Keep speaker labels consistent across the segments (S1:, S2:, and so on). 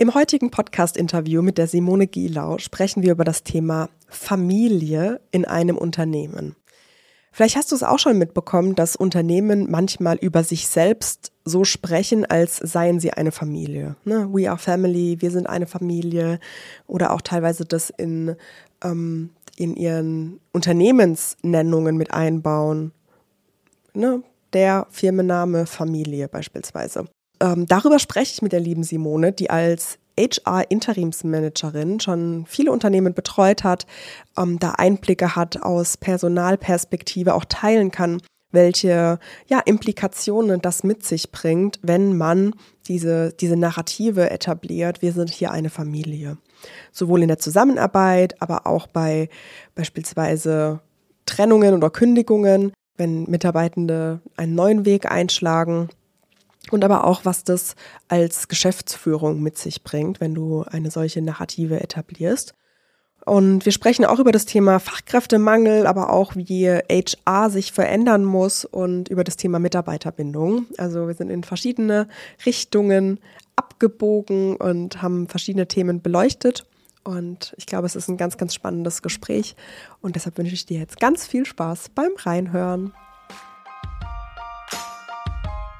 S1: Im heutigen Podcast-Interview mit der Simone Gielau sprechen wir über das Thema Familie in einem Unternehmen. Vielleicht hast du es auch schon mitbekommen, dass Unternehmen manchmal über sich selbst so sprechen, als seien sie eine Familie. Ne? We are family, wir sind eine Familie. Oder auch teilweise das in, ähm, in ihren Unternehmensnennungen mit einbauen. Ne? Der Firmenname Familie beispielsweise. Ähm, darüber spreche ich mit der lieben Simone, die als HR-Interimsmanagerin schon viele Unternehmen betreut hat, ähm, da Einblicke hat aus Personalperspektive, auch teilen kann, welche ja, Implikationen das mit sich bringt, wenn man diese, diese Narrative etabliert, wir sind hier eine Familie. Sowohl in der Zusammenarbeit, aber auch bei beispielsweise Trennungen oder Kündigungen, wenn Mitarbeitende einen neuen Weg einschlagen und aber auch, was das als Geschäftsführung mit sich bringt, wenn du eine solche Narrative etablierst. Und wir sprechen auch über das Thema Fachkräftemangel, aber auch wie HR sich verändern muss und über das Thema Mitarbeiterbindung. Also wir sind in verschiedene Richtungen abgebogen und haben verschiedene Themen beleuchtet. Und ich glaube, es ist ein ganz, ganz spannendes Gespräch. Und deshalb wünsche ich dir jetzt ganz viel Spaß beim Reinhören.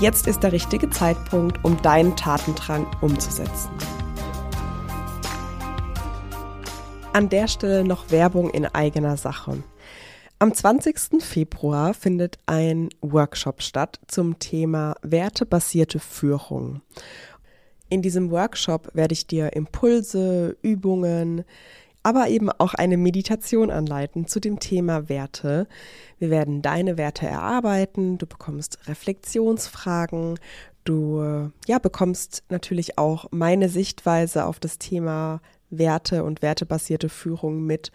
S1: Jetzt ist der richtige Zeitpunkt, um deinen Tatendrang umzusetzen. An der Stelle noch Werbung in eigener Sache. Am 20. Februar findet ein Workshop statt zum Thema wertebasierte Führung. In diesem Workshop werde ich dir Impulse, Übungen, aber eben auch eine Meditation anleiten zu dem Thema Werte. Wir werden deine Werte erarbeiten, du bekommst Reflexionsfragen, du ja, bekommst natürlich auch meine Sichtweise auf das Thema Werte und wertebasierte Führung mit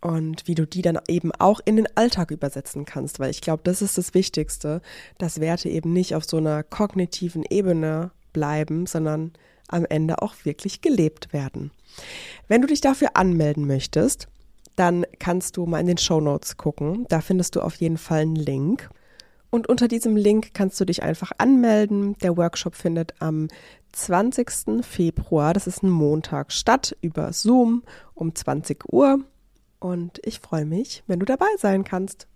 S1: und wie du die dann eben auch in den Alltag übersetzen kannst, weil ich glaube, das ist das Wichtigste, dass Werte eben nicht auf so einer kognitiven Ebene bleiben, sondern am Ende auch wirklich gelebt werden. Wenn du dich dafür anmelden möchtest, dann kannst du mal in den Show Notes gucken. Da findest du auf jeden Fall einen Link. Und unter diesem Link kannst du dich einfach anmelden. Der Workshop findet am 20. Februar, das ist ein Montag, statt über Zoom um 20 Uhr. Und ich freue mich, wenn du dabei sein kannst.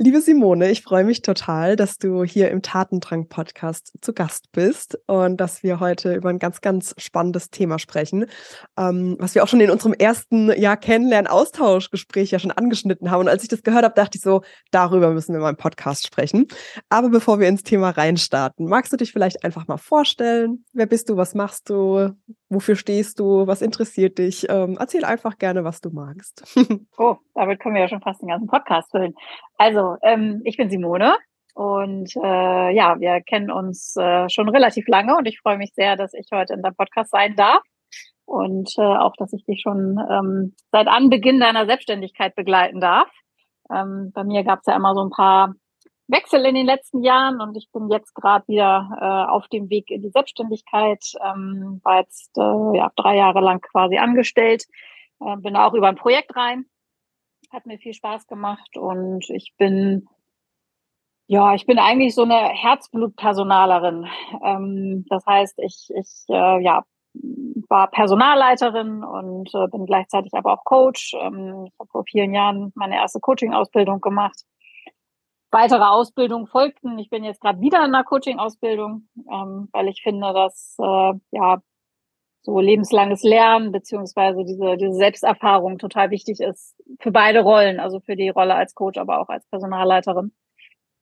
S1: Liebe Simone, ich freue mich total, dass du hier im Tatendrang-Podcast zu Gast bist und dass wir heute über ein ganz, ganz spannendes Thema sprechen, ähm, was wir auch schon in unserem ersten ja, Kennenlernen-Austauschgespräch ja schon angeschnitten haben. Und als ich das gehört habe, dachte ich so, darüber müssen wir mal im Podcast sprechen. Aber bevor wir ins Thema reinstarten, magst du dich vielleicht einfach mal vorstellen? Wer bist du? Was machst du? Wofür stehst du? Was interessiert dich? Ähm, erzähl einfach gerne, was du magst.
S2: oh, damit können wir ja schon fast den ganzen Podcast füllen. Also, ähm, ich bin Simone und äh, ja, wir kennen uns äh, schon relativ lange und ich freue mich sehr, dass ich heute in deinem Podcast sein darf und äh, auch, dass ich dich schon ähm, seit Anbeginn deiner Selbstständigkeit begleiten darf. Ähm, bei mir gab es ja immer so ein paar Wechsel in den letzten Jahren und ich bin jetzt gerade wieder äh, auf dem Weg in die Selbstständigkeit, ähm, war jetzt äh, ja, drei Jahre lang quasi angestellt, äh, bin auch über ein Projekt rein hat mir viel Spaß gemacht und ich bin, ja, ich bin eigentlich so eine Herzblutpersonalerin. Ähm, das heißt, ich, ich äh, ja, war Personalleiterin und äh, bin gleichzeitig aber auch Coach. Ähm, ich habe vor vielen Jahren meine erste Coaching-Ausbildung gemacht. Weitere Ausbildungen folgten. Ich bin jetzt gerade wieder in einer Coaching-Ausbildung, ähm, weil ich finde, dass äh, ja so lebenslanges Lernen beziehungsweise diese, diese Selbsterfahrung total wichtig ist für beide Rollen, also für die Rolle als Coach, aber auch als Personalleiterin,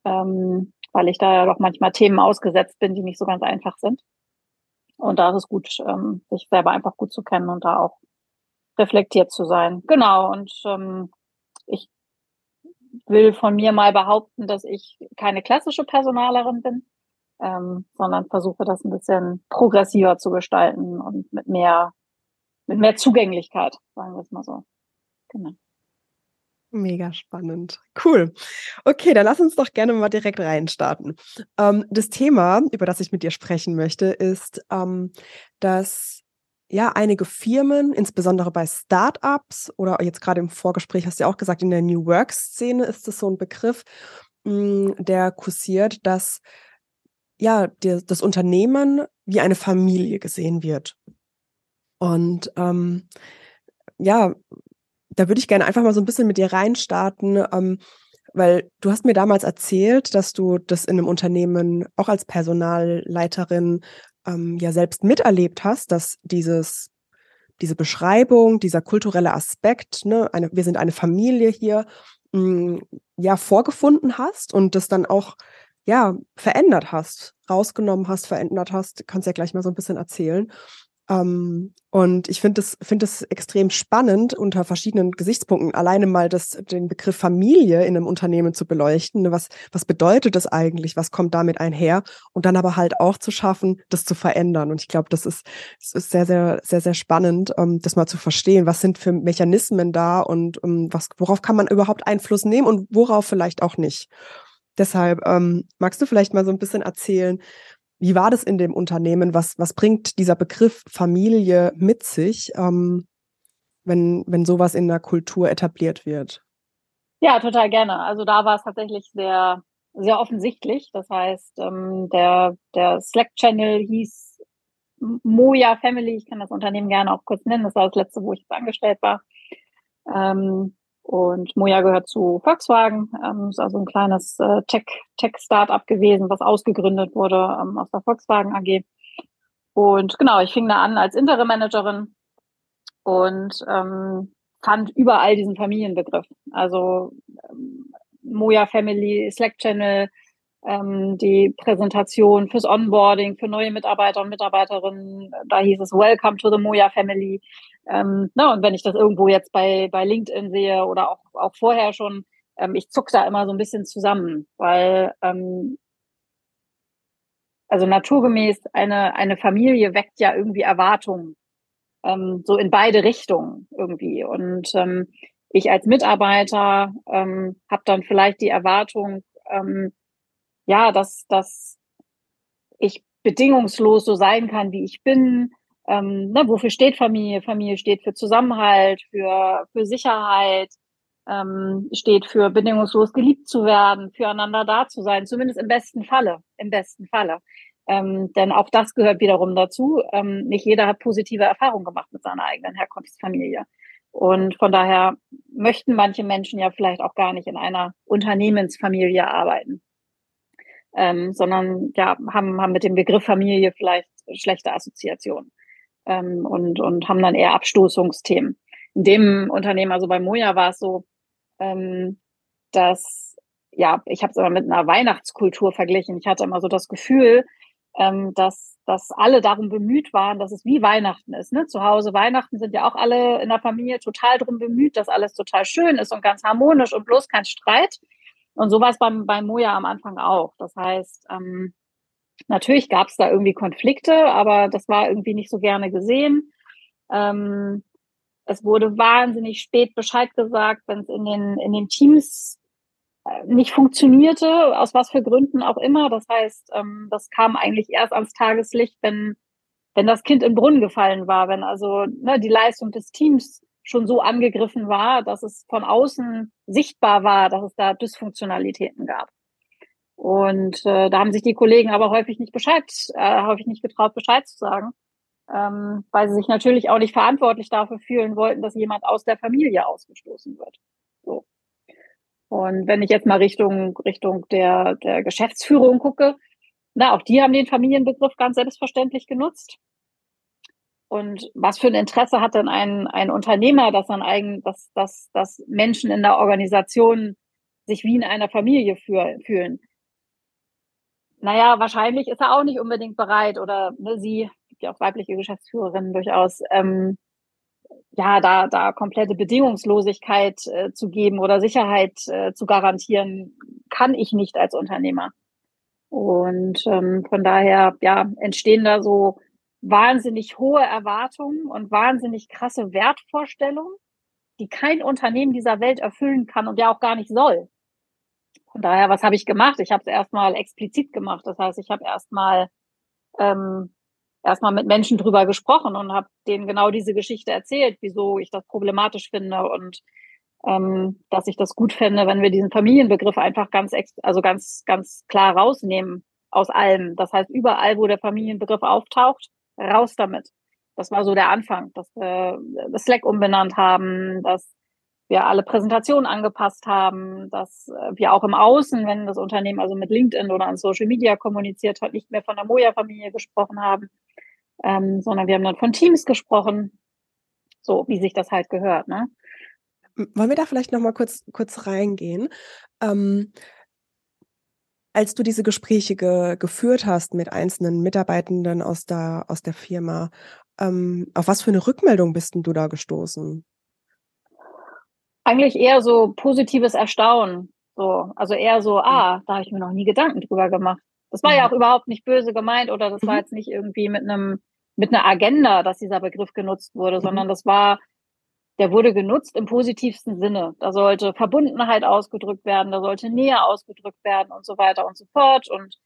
S2: ähm, weil ich da ja doch manchmal Themen ausgesetzt bin, die nicht so ganz einfach sind. Und da ist es gut, ähm, sich selber einfach gut zu kennen und da auch reflektiert zu sein. Genau, und ähm, ich will von mir mal behaupten, dass ich keine klassische Personalerin bin, ähm, sondern versuche das ein bisschen progressiver zu gestalten und mit mehr, mit mehr Zugänglichkeit, sagen wir es mal so. Genau.
S1: Mega spannend. Cool. Okay, dann lass uns doch gerne mal direkt reinstarten. Ähm, das Thema, über das ich mit dir sprechen möchte, ist, ähm, dass ja einige Firmen, insbesondere bei Startups oder jetzt gerade im Vorgespräch hast du ja auch gesagt, in der New Work-Szene ist das so ein Begriff, mh, hm, der kursiert, dass ja der, das Unternehmen wie eine Familie gesehen wird. Und ähm, ja, da würde ich gerne einfach mal so ein bisschen mit dir reinstarten, ähm, weil du hast mir damals erzählt, dass du das in einem Unternehmen auch als Personalleiterin ähm, ja selbst miterlebt hast, dass dieses diese Beschreibung, dieser kulturelle Aspekt, ne, eine, wir sind eine Familie hier, mh, mm, ja vorgefunden hast und das dann auch ja verändert hast, rausgenommen hast, verändert hast. Kannst ja gleich mal so ein bisschen erzählen. Ähm, und ich finde es find extrem spannend, unter verschiedenen Gesichtspunkten alleine mal das, den Begriff Familie in einem Unternehmen zu beleuchten. Ne? Was, was bedeutet das eigentlich? Was kommt damit einher? Und dann aber halt auch zu schaffen, das zu verändern. Und ich glaube, das ist, das ist sehr, sehr, sehr, sehr spannend, ähm, das mal zu verstehen. Was sind für Mechanismen da und um, was, worauf kann man überhaupt Einfluss nehmen und worauf vielleicht auch nicht? Deshalb ähm, magst du vielleicht mal so ein bisschen erzählen, wie war das in dem Unternehmen? Was, was bringt dieser Begriff Familie mit sich, ähm, wenn, wenn sowas in der Kultur etabliert wird?
S2: Ja, total gerne. Also da war es tatsächlich sehr, sehr offensichtlich. Das heißt, ähm, der, der Slack-Channel hieß Moja Family. Ich kann das Unternehmen gerne auch kurz nennen. Das war das letzte, wo ich jetzt angestellt war. Ähm, und Moja gehört zu Volkswagen, ähm, ist also ein kleines äh, Tech, Tech-Startup gewesen, was ausgegründet wurde ähm, aus der Volkswagen AG. Und genau, ich fing da an als Interim-Managerin und ähm, fand überall diesen Familienbegriff. Also ähm, Moja Family, Slack Channel, ähm, die Präsentation fürs Onboarding, für neue Mitarbeiter und Mitarbeiterinnen. Da hieß es Welcome to the Moja Family. Ähm, na, und wenn ich das irgendwo jetzt bei, bei LinkedIn sehe oder auch, auch vorher schon, ähm, ich zuck da immer so ein bisschen zusammen, weil ähm, also naturgemäß eine, eine Familie weckt ja irgendwie Erwartungen, ähm, so in beide Richtungen irgendwie. Und ähm, ich als Mitarbeiter ähm, habe dann vielleicht die Erwartung, ähm, ja, dass, dass ich bedingungslos so sein kann, wie ich bin, ähm, ne, wofür steht Familie? Familie steht für Zusammenhalt, für, für Sicherheit, ähm, steht für bedingungslos geliebt zu werden, füreinander da zu sein, zumindest im besten Falle, im besten Falle. Ähm, denn auch das gehört wiederum dazu. Ähm, nicht jeder hat positive Erfahrungen gemacht mit seiner eigenen Herkunftsfamilie. Und von daher möchten manche Menschen ja vielleicht auch gar nicht in einer Unternehmensfamilie arbeiten, ähm, sondern ja, haben, haben mit dem Begriff Familie vielleicht schlechte Assoziationen ähm, und, und haben dann eher Abstoßungsthemen. In dem Unternehmen, also bei Moja war es so, ähm, dass, ja, ich habe es immer mit einer Weihnachtskultur verglichen. Ich hatte immer so das Gefühl, ähm, dass, dass alle darum bemüht waren, dass es wie Weihnachten ist. Ne? Zu Hause Weihnachten sind ja auch alle in der Familie total darum bemüht, dass alles total schön ist und ganz harmonisch und bloß kein Streit. Und so war es beim, beim Moja am Anfang auch. Das heißt, ähm, Natürlich gab es da irgendwie Konflikte, aber das war irgendwie nicht so gerne gesehen. Ähm, es wurde wahnsinnig spät Bescheid gesagt, wenn es in den, in den Teams äh, nicht funktionierte, aus was für Gründen auch immer. Das heißt, ähm, das kam eigentlich erst ans Tageslicht, wenn, wenn das Kind im Brunnen gefallen war, wenn also ne, die Leistung des Teams schon so angegriffen war, dass es von außen sichtbar war, dass es da Dysfunktionalitäten gab. Und äh, da haben sich die Kollegen aber häufig nicht Bescheid, äh, häufig nicht getraut, Bescheid zu sagen, ähm, weil sie sich natürlich auch nicht verantwortlich dafür fühlen wollten, dass jemand aus der Familie ausgestoßen wird. So. Und wenn ich jetzt mal Richtung Richtung der der Geschäftsführung gucke, na auch die haben den Familienbegriff ganz selbstverständlich genutzt. Und was für ein Interesse hat denn ein, ein Unternehmer, dass dann eigen, dass, dass, dass Menschen in der Organisation sich wie in einer Familie fühlen? naja, wahrscheinlich ist er auch nicht unbedingt bereit oder ne, sie, gibt ja auch weibliche Geschäftsführerinnen durchaus, ähm, ja, da, da komplette Bedingungslosigkeit äh, zu geben oder Sicherheit äh, zu garantieren, kann ich nicht als Unternehmer. Und ähm, von daher, ja, entstehen da so wahnsinnig hohe Erwartungen und wahnsinnig krasse Wertvorstellungen. die kein Unternehmen dieser Welt erfüllen kann und ja auch gar nicht soll. Von daher, was habe ich gemacht? Ich habe es erstmal explizit gemacht. Das heißt, ich habe erstmal ähm, erstmal mit Menschen drüber gesprochen und habe denen genau diese Geschichte erzählt, wieso ich das problematisch finde und ähm, dass ich das gut fände, wenn wir diesen Familienbegriff einfach ganz, also ganz, ganz klar rausnehmen aus allem. Das heißt, überall, wo der Familienbegriff auftaucht, raus damit. Das war so der Anfang, dass wir das Slack umbenannt haben, dass wir alle Präsentationen angepasst haben, dass wir auch im Außen, wenn das Unternehmen also mit LinkedIn oder an Social Media kommuniziert hat, nicht mehr von der Moja-Familie gesprochen haben, ähm, sondern wir haben dann von Teams gesprochen, so wie sich das halt gehört. Ne?
S1: Wollen wir da vielleicht noch mal kurz, kurz reingehen? Ähm, als du diese Gespräche ge geführt hast mit einzelnen Mitarbeitenden aus der, aus der Firma, ähm, auf was für eine Rückmeldung bist denn du da gestoßen?
S2: Eigentlich eher so positives Erstaunen. So, also eher so, hm. ah, da habe ich mir noch nie Gedanken drüber gemacht. Das war ja, ja auch überhaupt nicht böse gemeint oder das mhm. war jetzt nicht irgendwie mit einem mit einer Agenda, dass dieser Begriff genutzt wurde, mhm. sondern das war der wurde genutzt im positivsten Sinne. Da sollte Verbundenheit ausgedrückt werden, da sollte Nähe ausgedrückt werden und so weiter und so fort. Und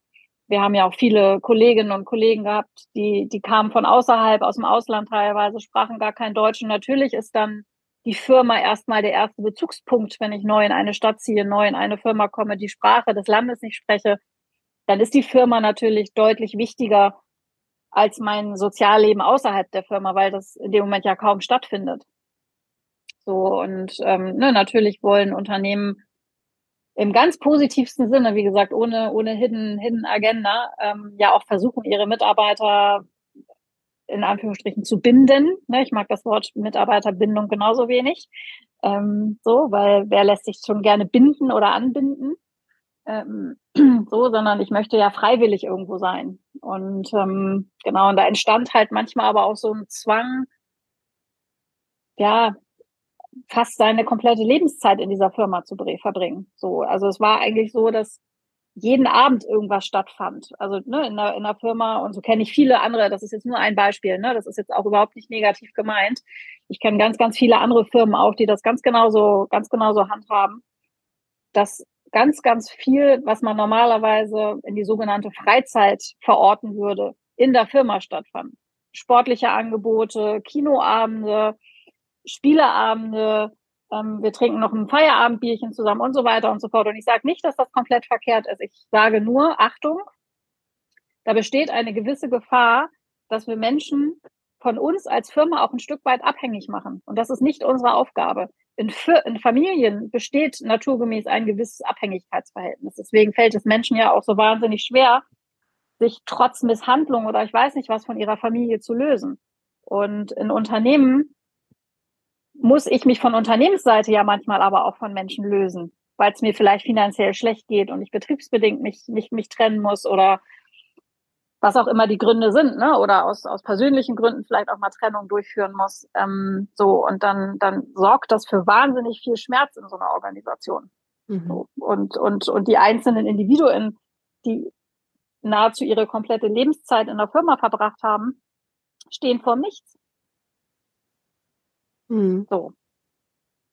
S2: wir haben ja auch viele Kolleginnen und Kollegen gehabt, die, die kamen von außerhalb, aus dem Ausland teilweise, sprachen gar kein Deutsch. Und natürlich ist dann die Firma erstmal der erste Bezugspunkt, wenn ich neu in eine Stadt ziehe, neu in eine Firma komme, die Sprache des Landes nicht spreche, dann ist die Firma natürlich deutlich wichtiger als mein Sozialleben außerhalb der Firma, weil das in dem Moment ja kaum stattfindet. So und ähm, ne, natürlich wollen Unternehmen im ganz positivsten Sinne, wie gesagt, ohne ohne Hidden Hidden Agenda, ähm, ja auch versuchen ihre Mitarbeiter in Anführungsstrichen zu binden. Ne, ich mag das Wort Mitarbeiterbindung genauso wenig. Ähm, so, weil wer lässt sich schon gerne binden oder anbinden? Ähm, so, sondern ich möchte ja freiwillig irgendwo sein. Und ähm, genau, und da entstand halt manchmal aber auch so ein Zwang, ja, fast seine komplette Lebenszeit in dieser Firma zu verbringen. So, also es war eigentlich so, dass jeden Abend irgendwas stattfand. Also ne, in, der, in der Firma und so kenne ich viele andere. Das ist jetzt nur ein Beispiel. Ne, das ist jetzt auch überhaupt nicht negativ gemeint. Ich kenne ganz, ganz viele andere Firmen auch, die das ganz genauso, ganz genauso handhaben. Dass ganz, ganz viel, was man normalerweise in die sogenannte Freizeit verorten würde, in der Firma stattfand. Sportliche Angebote, Kinoabende, Spieleabende, ähm, wir trinken noch ein Feierabendbierchen zusammen und so weiter und so fort. Und ich sage nicht, dass das komplett verkehrt ist. Ich sage nur, Achtung, da besteht eine gewisse Gefahr, dass wir Menschen von uns als Firma auch ein Stück weit abhängig machen. Und das ist nicht unsere Aufgabe. In, in Familien besteht naturgemäß ein gewisses Abhängigkeitsverhältnis. Deswegen fällt es Menschen ja auch so wahnsinnig schwer, sich trotz Misshandlung oder ich weiß nicht was von ihrer Familie zu lösen. Und in Unternehmen muss ich mich von Unternehmensseite ja manchmal aber auch von Menschen lösen, weil es mir vielleicht finanziell schlecht geht und ich betriebsbedingt mich, mich, mich trennen muss oder was auch immer die Gründe sind, ne? Oder aus, aus persönlichen Gründen vielleicht auch mal Trennung durchführen muss. Ähm, so, und dann, dann sorgt das für wahnsinnig viel Schmerz in so einer Organisation. Mhm. So, und, und, und die einzelnen Individuen, die nahezu ihre komplette Lebenszeit in der Firma verbracht haben, stehen vor nichts. Mhm. So.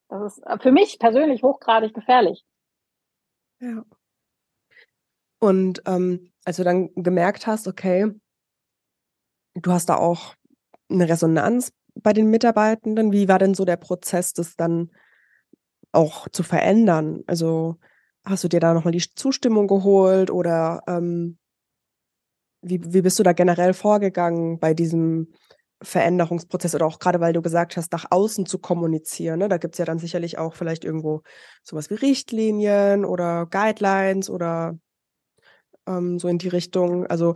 S2: Das ist für mich persönlich hochgradig gefährlich.
S1: Ja. Und ähm, als du dann gemerkt hast, okay, du hast da auch eine Resonanz bei den Mitarbeitenden, wie war denn so der Prozess, das dann auch zu verändern? Also hast du dir da nochmal die Zustimmung geholt oder ähm, wie, wie bist du da generell vorgegangen bei diesem Veränderungsprozess oder auch gerade weil du gesagt hast, nach außen zu kommunizieren. Ne? Da gibt es ja dann sicherlich auch vielleicht irgendwo sowas wie Richtlinien oder Guidelines oder ähm, so in die Richtung. Also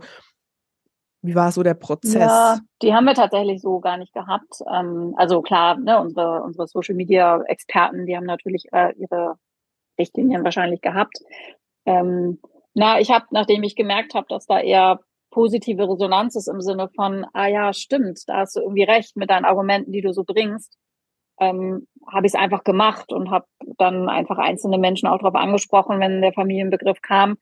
S1: wie war so der Prozess? Ja,
S2: die haben wir tatsächlich so gar nicht gehabt. Ähm, also klar, ne, unsere, unsere Social Media Experten, die haben natürlich äh, ihre Richtlinien wahrscheinlich gehabt. Ähm, na, ich habe, nachdem ich gemerkt habe, dass da eher positive Resonanz ist im Sinne von, ah ja, stimmt, da hast du irgendwie recht mit deinen Argumenten, die du so bringst, ähm, habe ich es einfach gemacht und habe dann einfach einzelne Menschen auch darauf angesprochen, wenn der Familienbegriff kam.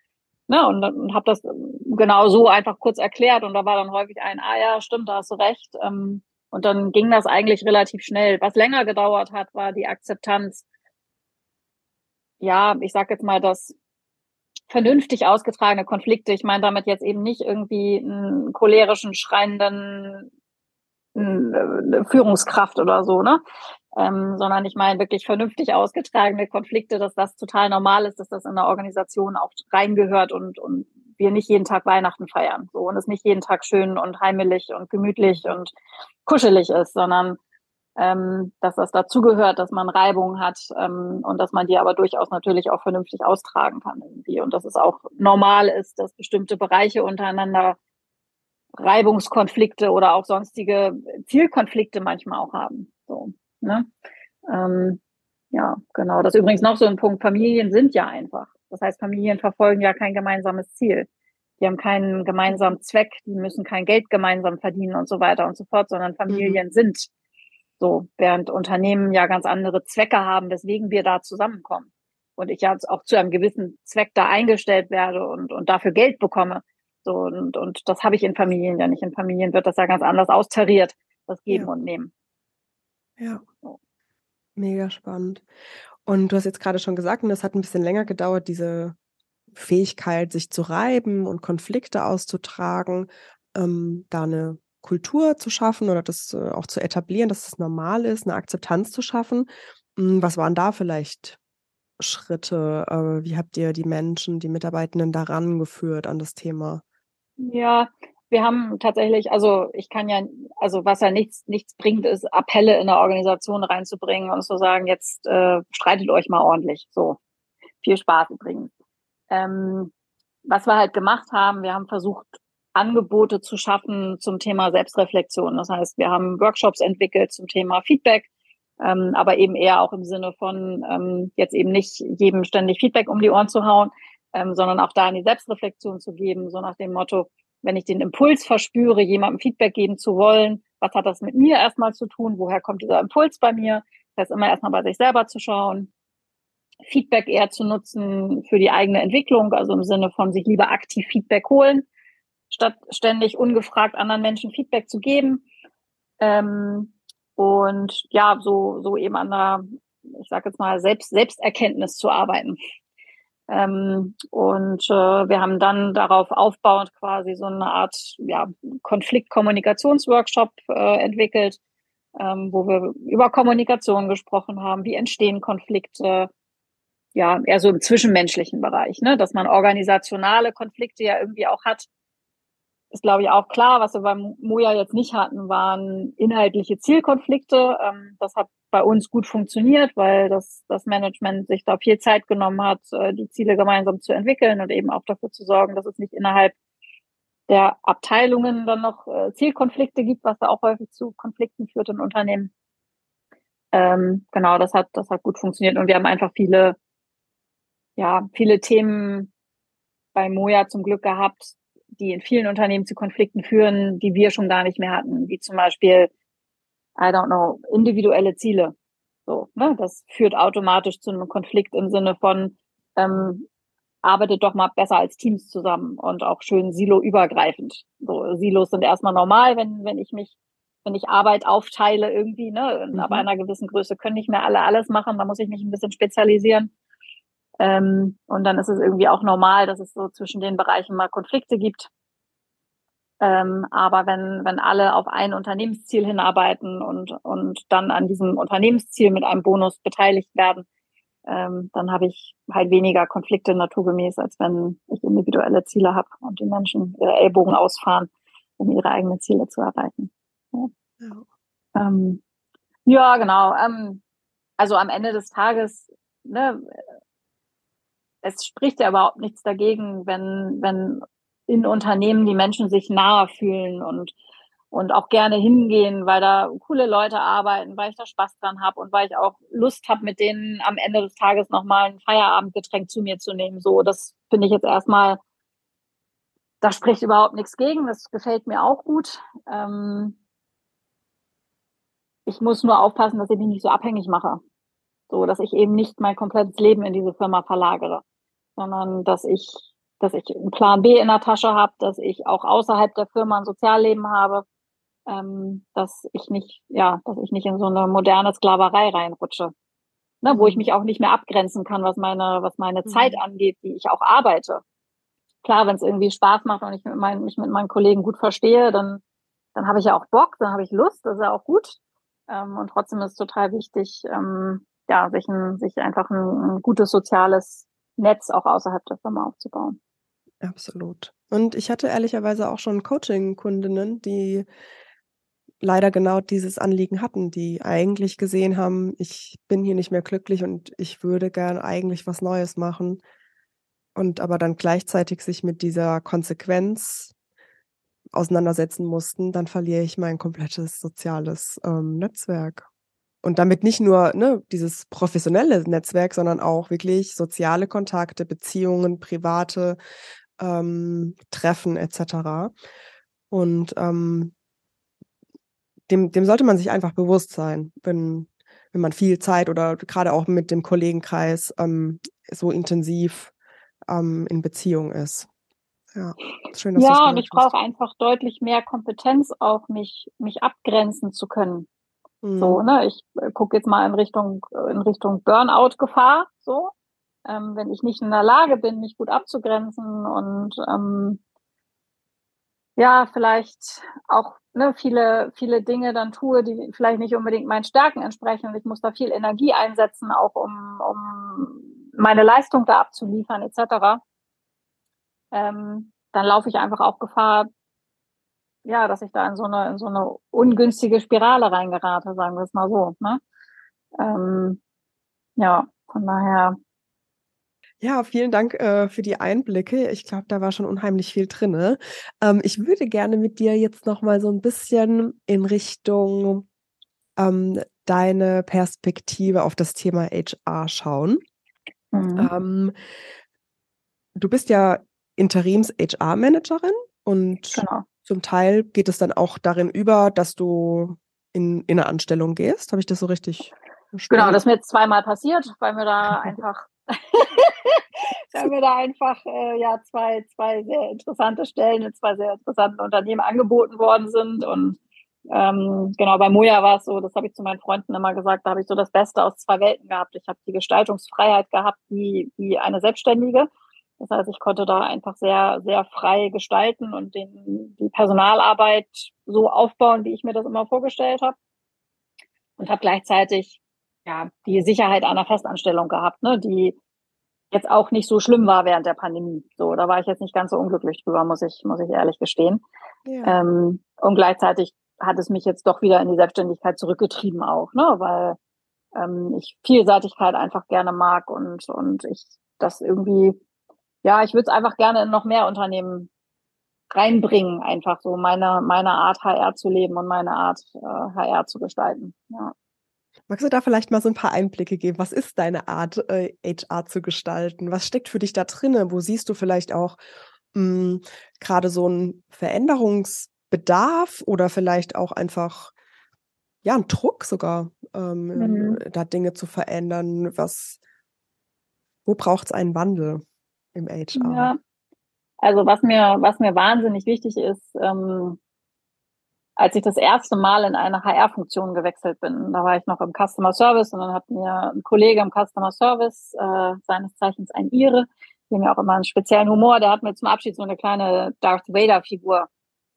S2: Ne, und, und habe das genau so einfach kurz erklärt und da war dann häufig ein, ah ja, stimmt, da hast du recht. Ähm, Und dann ging das eigentlich relativ schnell. Was länger gedauert hat, war die Akzeptanz. Ja, ich sag jetzt mal, dass vernünftig ausgetragene Konflikte, ich meine damit jetzt eben nicht irgendwie einen cholerischen, schreienden eine Führungskraft oder so, ne? Ähm, sondern ich meine wirklich vernünftig ausgetragene Konflikte, dass das total normal ist, dass das in der Organisation auch reingehört und, und wir nicht jeden Tag Weihnachten feiern. So und es nicht jeden Tag schön und heimelig und gemütlich und kuschelig ist, sondern ähm, dass das dazugehört, dass man Reibungen hat ähm, und dass man die aber durchaus natürlich auch vernünftig austragen kann irgendwie. Und dass es auch normal ist, dass bestimmte Bereiche untereinander Reibungskonflikte oder auch sonstige Zielkonflikte manchmal auch haben. So, ne? Ähm, ja, genau. Das ist übrigens noch so ein Punkt. Familien sind ja einfach. Das heißt, Familien verfolgen ja kein gemeinsames Ziel. Die haben keinen gemeinsamen Zweck, die müssen kein Geld gemeinsam verdienen und so weiter und so fort, sondern Familien mhm. sind so, während Unternehmen ja ganz andere Zwecke haben, weswegen wir da zusammenkommen. Und ich ja auch zu einem gewissen Zweck da eingestellt werde und, und dafür Geld bekomme. So, und, und das habe ich in Familien ja nicht. In Familien wird das ja ganz anders austariert, das Geben ja. und Nehmen.
S1: Ja. Mega spannend. Und du hast jetzt gerade schon gesagt, und das hat ein bisschen länger gedauert, diese Fähigkeit, sich zu reiben und Konflikte auszutragen, ähm, da eine Kultur zu schaffen oder das äh, auch zu etablieren, dass es normal ist, eine Akzeptanz zu schaffen. Hm, was waren da vielleicht Schritte? Äh, wie habt ihr die Menschen, die Mitarbeitenden daran geführt an das Thema?
S2: Ja, wir haben tatsächlich, also ich kann ja, also was ja nichts, nichts bringt, ist Appelle in der Organisation reinzubringen und zu sagen, jetzt äh, streitet euch mal ordentlich. So. Viel Spaß übrigens. Ähm, was wir halt gemacht haben, wir haben versucht, Angebote zu schaffen zum Thema Selbstreflexion. Das heißt, wir haben Workshops entwickelt zum Thema Feedback, ähm, aber eben eher auch im Sinne von ähm, jetzt eben nicht jedem ständig Feedback um die Ohren zu hauen, ähm, sondern auch da in die Selbstreflexion zu geben, so nach dem Motto, wenn ich den Impuls verspüre, jemandem Feedback geben zu wollen, was hat das mit mir erstmal zu tun? Woher kommt dieser Impuls bei mir? Das heißt, immer erstmal bei sich selber zu schauen, Feedback eher zu nutzen für die eigene Entwicklung, also im Sinne von sich lieber aktiv Feedback holen, statt ständig ungefragt anderen Menschen Feedback zu geben. Ähm, und ja, so, so eben an der, ich sage jetzt mal, Selbst, Selbsterkenntnis zu arbeiten. Ähm, und äh, wir haben dann darauf aufbauend quasi so eine Art ja, Konfliktkommunikationsworkshop äh, entwickelt, ähm, wo wir über Kommunikation gesprochen haben, wie entstehen Konflikte, ja, eher so im zwischenmenschlichen Bereich, ne? dass man organisationale Konflikte ja irgendwie auch hat, ist, glaube ich, auch klar. Was wir beim Moja jetzt nicht hatten, waren inhaltliche Zielkonflikte. Ähm, das hat bei uns gut funktioniert, weil das, das Management sich da viel Zeit genommen hat, äh, die Ziele gemeinsam zu entwickeln und eben auch dafür zu sorgen, dass es nicht innerhalb der Abteilungen dann noch äh, Zielkonflikte gibt, was da auch häufig zu Konflikten führt in Unternehmen. Ähm, genau, das hat, das hat gut funktioniert und wir haben einfach viele, ja, viele Themen bei Moja zum Glück gehabt, die in vielen Unternehmen zu Konflikten führen, die wir schon gar nicht mehr hatten, wie zum Beispiel, I don't know, individuelle Ziele. So, ne? Das führt automatisch zu einem Konflikt im Sinne von, ähm, arbeitet doch mal besser als Teams zusammen und auch schön silo-übergreifend. So, Silos sind erstmal normal, wenn, wenn ich mich, wenn ich Arbeit aufteile irgendwie, ne, mhm. ab einer gewissen Größe können nicht mehr alle alles machen, da muss ich mich ein bisschen spezialisieren. Ähm, und dann ist es irgendwie auch normal, dass es so zwischen den Bereichen mal Konflikte gibt. Ähm, aber wenn, wenn alle auf ein Unternehmensziel hinarbeiten und, und dann an diesem Unternehmensziel mit einem Bonus beteiligt werden, ähm, dann habe ich halt weniger Konflikte naturgemäß, als wenn ich individuelle Ziele habe und die Menschen ihre Ellbogen ausfahren, um ihre eigenen Ziele zu erreichen. Ja, ja. Ähm, ja genau. Ähm, also am Ende des Tages ne, es spricht ja überhaupt nichts dagegen, wenn, wenn in Unternehmen die Menschen sich nahe fühlen und, und auch gerne hingehen, weil da coole Leute arbeiten, weil ich da Spaß dran habe und weil ich auch Lust habe, mit denen am Ende des Tages nochmal ein Feierabendgetränk zu mir zu nehmen. So, das finde ich jetzt erstmal, da spricht überhaupt nichts gegen. Das gefällt mir auch gut. Ähm, ich muss nur aufpassen, dass ich mich nicht so abhängig mache. So, dass ich eben nicht mein komplettes Leben in diese Firma verlagere sondern dass ich, dass ich einen Plan B in der Tasche habe, dass ich auch außerhalb der Firma ein Sozialleben habe ähm, dass ich nicht, ja, dass ich nicht in so eine moderne Sklaverei reinrutsche. Ne, wo ich mhm. mich auch nicht mehr abgrenzen kann, was meine, was meine mhm. Zeit angeht, die ich auch arbeite. Klar, wenn es irgendwie Spaß macht und ich mit meinen, mich mit meinen Kollegen gut verstehe, dann, dann habe ich ja auch Bock, dann habe ich Lust, das ist ja auch gut. Ähm, und trotzdem ist es total wichtig, ähm, ja, sich, ein, sich einfach ein, ein gutes soziales Netz auch außerhalb der Firma aufzubauen.
S1: Absolut. Und ich hatte ehrlicherweise auch schon Coaching-Kundinnen, die leider genau dieses Anliegen hatten, die eigentlich gesehen haben, ich bin hier nicht mehr glücklich und ich würde gern eigentlich was Neues machen. Und aber dann gleichzeitig sich mit dieser Konsequenz auseinandersetzen mussten, dann verliere ich mein komplettes soziales ähm, Netzwerk. Und damit nicht nur ne, dieses professionelle Netzwerk, sondern auch wirklich soziale Kontakte, Beziehungen, private ähm, Treffen etc. Und ähm, dem, dem sollte man sich einfach bewusst sein, wenn, wenn man viel Zeit oder gerade auch mit dem Kollegenkreis ähm, so intensiv ähm, in Beziehung ist.
S2: Ja, schön, dass ja und ich brauche einfach deutlich mehr Kompetenz, auch mich, mich abgrenzen zu können. Mhm. So, ne, ich äh, gucke jetzt mal in Richtung, in Richtung Burnout-Gefahr, so. Ähm, wenn ich nicht in der Lage bin, mich gut abzugrenzen und ähm, ja, vielleicht auch ne, viele, viele Dinge dann tue, die vielleicht nicht unbedingt meinen Stärken entsprechen. Und ich muss da viel Energie einsetzen, auch um, um meine Leistung da abzuliefern, etc. Ähm, dann laufe ich einfach auch Gefahr, ja, dass ich da in so eine, in so eine ungünstige Spirale reingerate, sagen wir es mal so. Ne? Ähm, ja, von daher
S1: ja, vielen Dank äh, für die Einblicke. Ich glaube, da war schon unheimlich viel drin. Ähm, ich würde gerne mit dir jetzt noch mal so ein bisschen in Richtung ähm, deine Perspektive auf das Thema HR schauen. Mhm. Ähm, du bist ja Interims-HR-Managerin und genau. Zum Teil geht es dann auch darin über, dass du in, in eine Anstellung gehst. Habe ich das so richtig
S2: verstanden? Genau, das ist mir jetzt zweimal passiert, weil mir da einfach da mir da einfach äh, ja zwei, zwei sehr interessante Stellen in zwei sehr interessanten Unternehmen angeboten worden sind. Und ähm, genau, bei Moja war es so, das habe ich zu meinen Freunden immer gesagt, da habe ich so das Beste aus zwei Welten gehabt. Ich habe die Gestaltungsfreiheit gehabt, wie, wie eine Selbstständige. Das heißt, ich konnte da einfach sehr, sehr frei gestalten und den, die Personalarbeit so aufbauen, wie ich mir das immer vorgestellt habe. Und habe gleichzeitig ja, die Sicherheit einer Festanstellung gehabt, ne, die jetzt auch nicht so schlimm war während der Pandemie. So, da war ich jetzt nicht ganz so unglücklich drüber, muss ich, muss ich ehrlich gestehen. Ja. Ähm, und gleichzeitig hat es mich jetzt doch wieder in die Selbstständigkeit zurückgetrieben auch, ne, weil ähm, ich Vielseitigkeit einfach gerne mag und, und ich das irgendwie, ja, ich würde es einfach gerne in noch mehr Unternehmen reinbringen, einfach so meine, meine Art HR zu leben und meine Art äh, HR zu gestalten. Ja.
S1: Magst du da vielleicht mal so ein paar Einblicke geben? Was ist deine Art, äh, HR zu gestalten? Was steckt für dich da drinne? Wo siehst du vielleicht auch hm, gerade so einen Veränderungsbedarf oder vielleicht auch einfach ja einen Druck sogar, ähm, mhm. da Dinge zu verändern? Was, wo braucht es einen Wandel im HR? Ja.
S2: Also was mir, was mir wahnsinnig wichtig ist, ähm, als ich das erste Mal in eine HR-Funktion gewechselt bin. Da war ich noch im Customer Service und dann hat mir ein Kollege im Customer Service, äh, seines Zeichens ein Ire, der mir auch immer einen speziellen Humor, der hat mir zum Abschied so eine kleine Darth Vader-Figur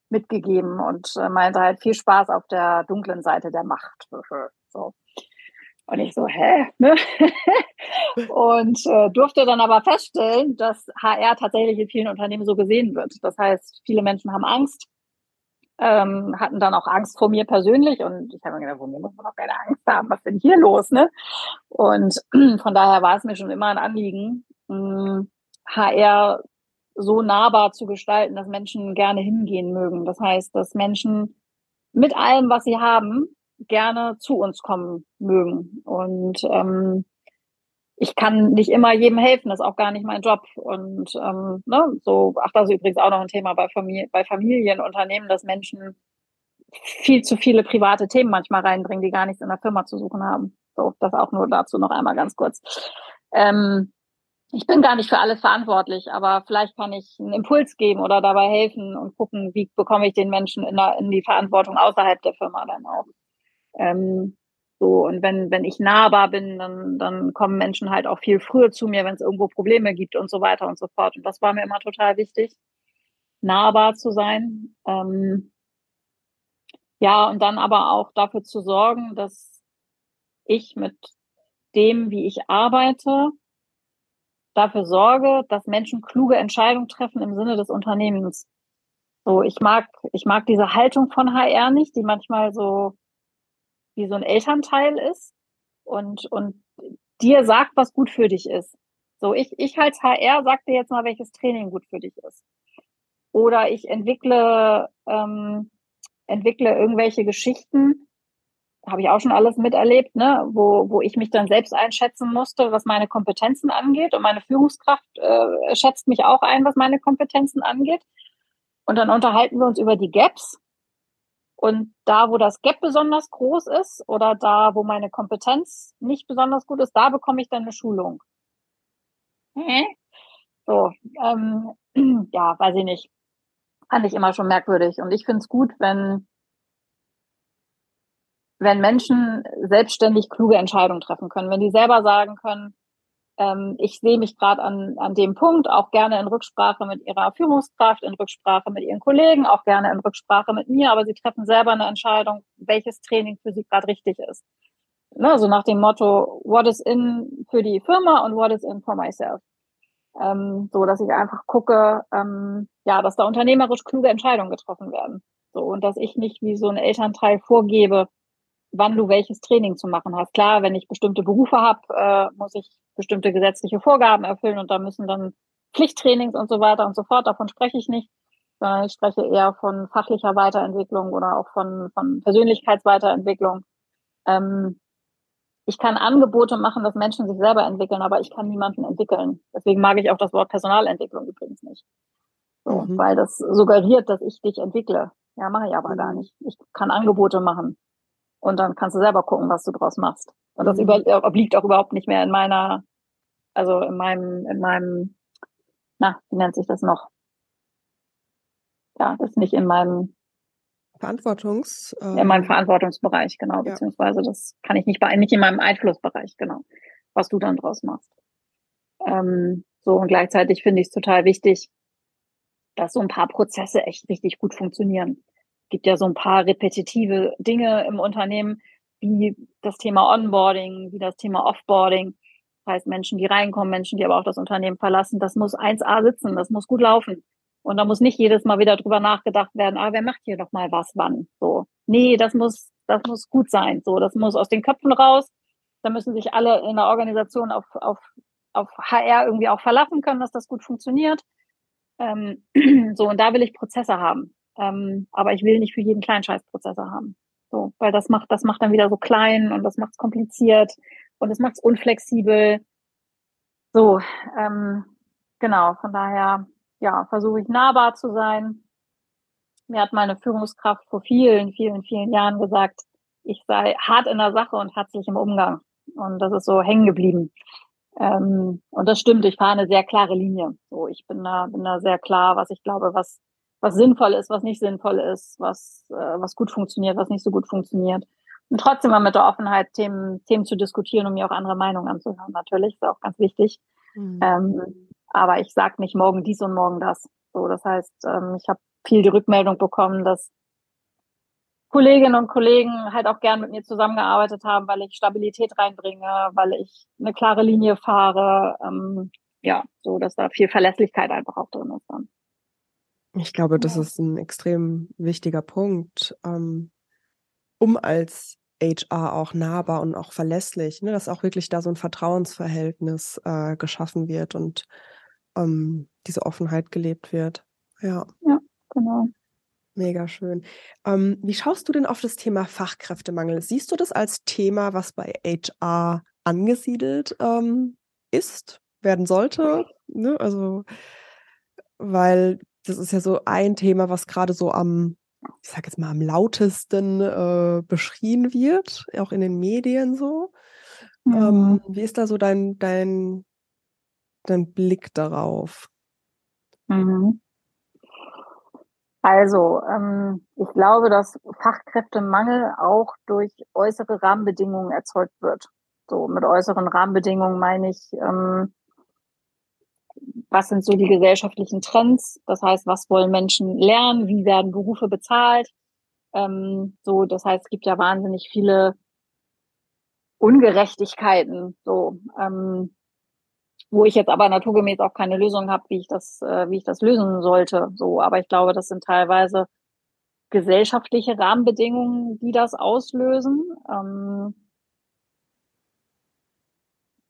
S2: mitgegeben und äh, meinte halt viel Spaß auf der dunklen Seite der Macht. So. Und ich so, hä? Ne? und äh, durfte dann aber feststellen, dass HR tatsächlich in vielen Unternehmen so gesehen wird. Das heißt, viele Menschen haben Angst, ähm, hatten dann auch Angst vor mir persönlich und ich habe mir gedacht, wo mir muss man doch keine Angst haben, was ist denn hier los, ne? Und von daher war es mir schon immer ein Anliegen, HR hm, so nahbar zu gestalten, dass Menschen gerne hingehen mögen. Das heißt, dass Menschen mit allem, was sie haben, gerne zu uns kommen mögen. Und ähm, ich kann nicht immer jedem helfen, das ist auch gar nicht mein Job. Und ähm, ne, so, ach, das ist übrigens auch noch ein Thema bei, Familie, bei Familienunternehmen, dass Menschen viel zu viele private Themen manchmal reinbringen, die gar nichts in der Firma zu suchen haben. So, das auch nur dazu noch einmal ganz kurz. Ähm, ich bin gar nicht für alles verantwortlich, aber vielleicht kann ich einen Impuls geben oder dabei helfen und gucken, wie bekomme ich den Menschen in, der, in die Verantwortung außerhalb der Firma dann auch. Ähm, so, und wenn, wenn ich nahbar bin, dann, dann kommen Menschen halt auch viel früher zu mir, wenn es irgendwo Probleme gibt und so weiter und so fort. Und das war mir immer total wichtig, nahbar zu sein. Ähm, ja, und dann aber auch dafür zu sorgen, dass ich mit dem, wie ich arbeite, dafür sorge, dass Menschen kluge Entscheidungen treffen im Sinne des Unternehmens. So, ich mag, ich mag diese Haltung von HR nicht, die manchmal so wie so ein Elternteil ist und, und dir sagt, was gut für dich ist. So, ich, ich als HR sag dir jetzt mal, welches Training gut für dich ist. Oder ich entwickle, ähm, entwickle irgendwelche Geschichten, habe ich auch schon alles miterlebt, ne, wo, wo ich mich dann selbst einschätzen musste, was meine Kompetenzen angeht. Und meine Führungskraft äh, schätzt mich auch ein, was meine Kompetenzen angeht. Und dann unterhalten wir uns über die Gaps. Und da, wo das Gap besonders groß ist oder da, wo meine Kompetenz nicht besonders gut ist, da bekomme ich dann eine Schulung. So, ähm, ja, weiß ich nicht. Fand ich immer schon merkwürdig. Und ich finde es gut, wenn wenn Menschen selbstständig kluge Entscheidungen treffen können, wenn die selber sagen können, ähm, ich sehe mich gerade an, an dem Punkt, auch gerne in Rücksprache mit ihrer Führungskraft, in Rücksprache mit ihren Kollegen, auch gerne in Rücksprache mit mir, aber sie treffen selber eine Entscheidung, welches Training für sie gerade richtig ist. Ne, so nach dem Motto, what is in für die Firma und what is in for myself. Ähm, so dass ich einfach gucke, ähm, ja, dass da unternehmerisch kluge Entscheidungen getroffen werden. So, und dass ich nicht wie so ein Elternteil vorgebe, wann du welches Training zu machen hast. Klar, wenn ich bestimmte Berufe habe, äh, muss ich bestimmte gesetzliche Vorgaben erfüllen und da müssen dann Pflichttrainings und so weiter und so fort. Davon spreche ich nicht, sondern ich spreche eher von fachlicher Weiterentwicklung oder auch von, von Persönlichkeitsweiterentwicklung. Ähm, ich kann Angebote machen, dass Menschen sich selber entwickeln, aber ich kann niemanden entwickeln. Deswegen mag ich auch das Wort Personalentwicklung übrigens nicht. So, mhm. Weil das suggeriert, dass ich dich entwickle. Ja, mache ich aber gar mhm. nicht. Ich kann Angebote machen. Und dann kannst du selber gucken, was du draus machst. Und das mhm. obliegt auch überhaupt nicht mehr in meiner, also in meinem, in meinem, na, wie nennt sich das noch? Ja, das ist nicht in meinem
S1: Verantwortungs.
S2: Äh in meinem Verantwortungsbereich, genau, ja. beziehungsweise das kann ich nicht bei, nicht in meinem Einflussbereich, genau, was du dann draus machst. Ähm, so und gleichzeitig finde ich es total wichtig, dass so ein paar Prozesse echt richtig gut funktionieren gibt ja so ein paar repetitive Dinge im Unternehmen, wie das Thema Onboarding, wie das Thema Offboarding. Das heißt, Menschen, die reinkommen, Menschen, die aber auch das Unternehmen verlassen, das muss 1A sitzen, das muss gut laufen. Und da muss nicht jedes Mal wieder drüber nachgedacht werden, ah, wer macht hier doch mal was wann? So. Nee, das muss, das muss gut sein. So, das muss aus den Köpfen raus. Da müssen sich alle in der Organisation auf, auf, auf HR irgendwie auch verlassen können, dass das gut funktioniert. Ähm, so, und da will ich Prozesse haben. Ähm, aber ich will nicht für jeden kleinen Scheißprozessor haben. So, weil das macht, das macht dann wieder so klein und das macht es kompliziert und es macht es unflexibel. So, ähm, genau, von daher, ja, versuche ich nahbar zu sein. Mir hat meine Führungskraft vor vielen, vielen, vielen Jahren gesagt, ich sei hart in der Sache und herzlich im Umgang. Und das ist so hängen geblieben. Ähm, und das stimmt, ich fahre eine sehr klare Linie. So, ich bin da, bin da sehr klar, was ich glaube, was was sinnvoll ist, was nicht sinnvoll ist, was, äh, was gut funktioniert, was nicht so gut funktioniert. Und trotzdem mal mit der Offenheit Themen, Themen zu diskutieren, um mir auch andere Meinungen anzuhören. Natürlich ist auch ganz wichtig. Mhm. Ähm, aber ich sage nicht morgen dies und morgen das. So, das heißt, ähm, ich habe viel die Rückmeldung bekommen, dass Kolleginnen und Kollegen halt auch gern mit mir zusammengearbeitet haben, weil ich Stabilität reinbringe, weil ich eine klare Linie fahre. Ähm, ja, so dass da viel Verlässlichkeit einfach auch drin ist dann.
S1: Ich glaube, das ist ein extrem wichtiger Punkt, ähm, um als HR auch nahbar und auch verlässlich, ne, dass auch wirklich da so ein Vertrauensverhältnis äh, geschaffen wird und ähm, diese Offenheit gelebt wird. Ja.
S2: Ja, genau.
S1: Mega schön. Ähm, wie schaust du denn auf das Thema Fachkräftemangel? Siehst du das als Thema, was bei HR angesiedelt ähm, ist, werden sollte? Ne? Also, weil das ist ja so ein Thema, was gerade so am, ich sag jetzt mal, am lautesten äh, beschrien wird, auch in den Medien so. Mhm. Ähm, wie ist da so dein, dein, dein Blick darauf?
S2: Mhm. Also, ähm, ich glaube, dass Fachkräftemangel auch durch äußere Rahmenbedingungen erzeugt wird. So, mit äußeren Rahmenbedingungen meine ich, ähm, was sind so die gesellschaftlichen Trends? Das heißt, was wollen Menschen lernen? Wie werden Berufe bezahlt? Ähm, so, das heißt, es gibt ja wahnsinnig viele Ungerechtigkeiten, so, ähm, wo ich jetzt aber naturgemäß auch keine Lösung habe, wie ich das, äh, wie ich das lösen sollte. So, aber ich glaube, das sind teilweise gesellschaftliche Rahmenbedingungen, die das auslösen. Ähm,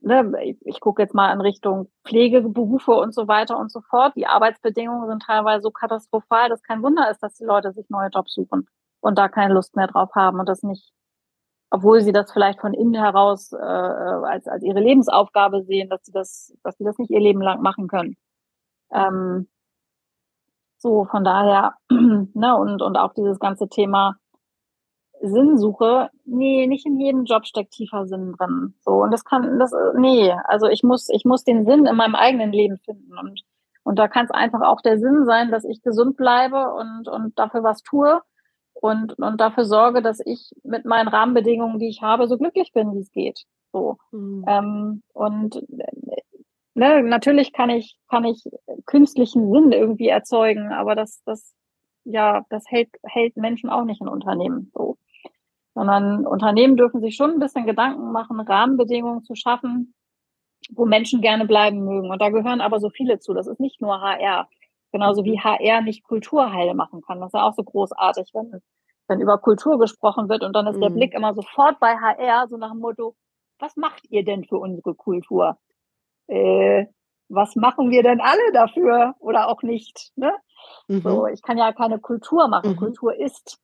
S2: ne, ich, gucke jetzt mal in Richtung Pflegeberufe und so weiter und so fort. Die Arbeitsbedingungen sind teilweise so katastrophal, dass kein Wunder ist, dass die Leute sich neue Jobs suchen und da keine Lust mehr drauf haben und das nicht, obwohl sie das vielleicht von innen heraus äh, als, als ihre Lebensaufgabe sehen, dass sie das, dass sie das nicht ihr Leben lang machen können. Ähm, so, von daher, ne, und, und auch dieses ganze Thema Sinnsuche, nee, nicht in jedem Job steckt tiefer Sinn drin. So, und das kann, das, nee, also ich muss, ich muss den Sinn in meinem eigenen Leben finden und, und da kann es einfach auch der Sinn sein, dass ich gesund bleibe und, und dafür was tue und, und dafür sorge, dass ich mit meinen Rahmenbedingungen, die ich habe, so glücklich bin, wie es geht. So. Mhm. Ähm, und ne, natürlich kann ich, kann ich künstlichen Sinn irgendwie erzeugen, aber das, das, ja, das hält, hält Menschen auch nicht in Unternehmen so sondern Unternehmen dürfen sich schon ein bisschen Gedanken machen, Rahmenbedingungen zu schaffen, wo Menschen gerne bleiben mögen. Und da gehören aber so viele zu. Das ist nicht nur HR. Genauso wie HR nicht Kulturheile machen kann. Das ist ja auch so großartig, wenn, wenn über Kultur gesprochen wird und dann ist mhm. der Blick immer sofort bei HR, so nach dem Motto, was macht ihr denn für unsere Kultur? Äh, was machen wir denn alle dafür oder auch nicht? Ne? Mhm. So, ich kann ja keine Kultur machen. Mhm. Kultur ist.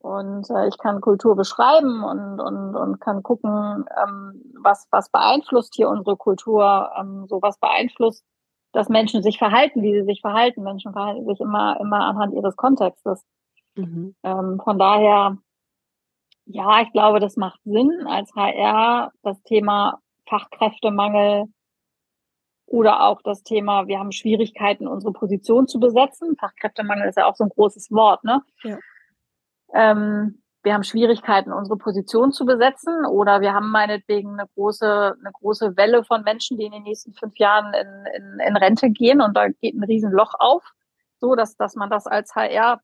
S2: Und äh, ich kann Kultur beschreiben und, und, und kann gucken, ähm, was, was beeinflusst hier unsere Kultur, ähm, so was beeinflusst, dass Menschen sich verhalten, wie sie sich verhalten. Menschen verhalten sich immer, immer anhand ihres Kontextes. Mhm. Ähm, von daher, ja, ich glaube, das macht Sinn als HR, das Thema Fachkräftemangel oder auch das Thema, wir haben Schwierigkeiten, unsere Position zu besetzen. Fachkräftemangel ist ja auch so ein großes Wort, ne? Ja. Ähm, wir haben Schwierigkeiten, unsere Position zu besetzen oder wir haben meinetwegen eine große, eine große Welle von Menschen, die in den nächsten fünf Jahren in, in, in Rente gehen und da geht ein Riesenloch auf, so dass, dass man das als HR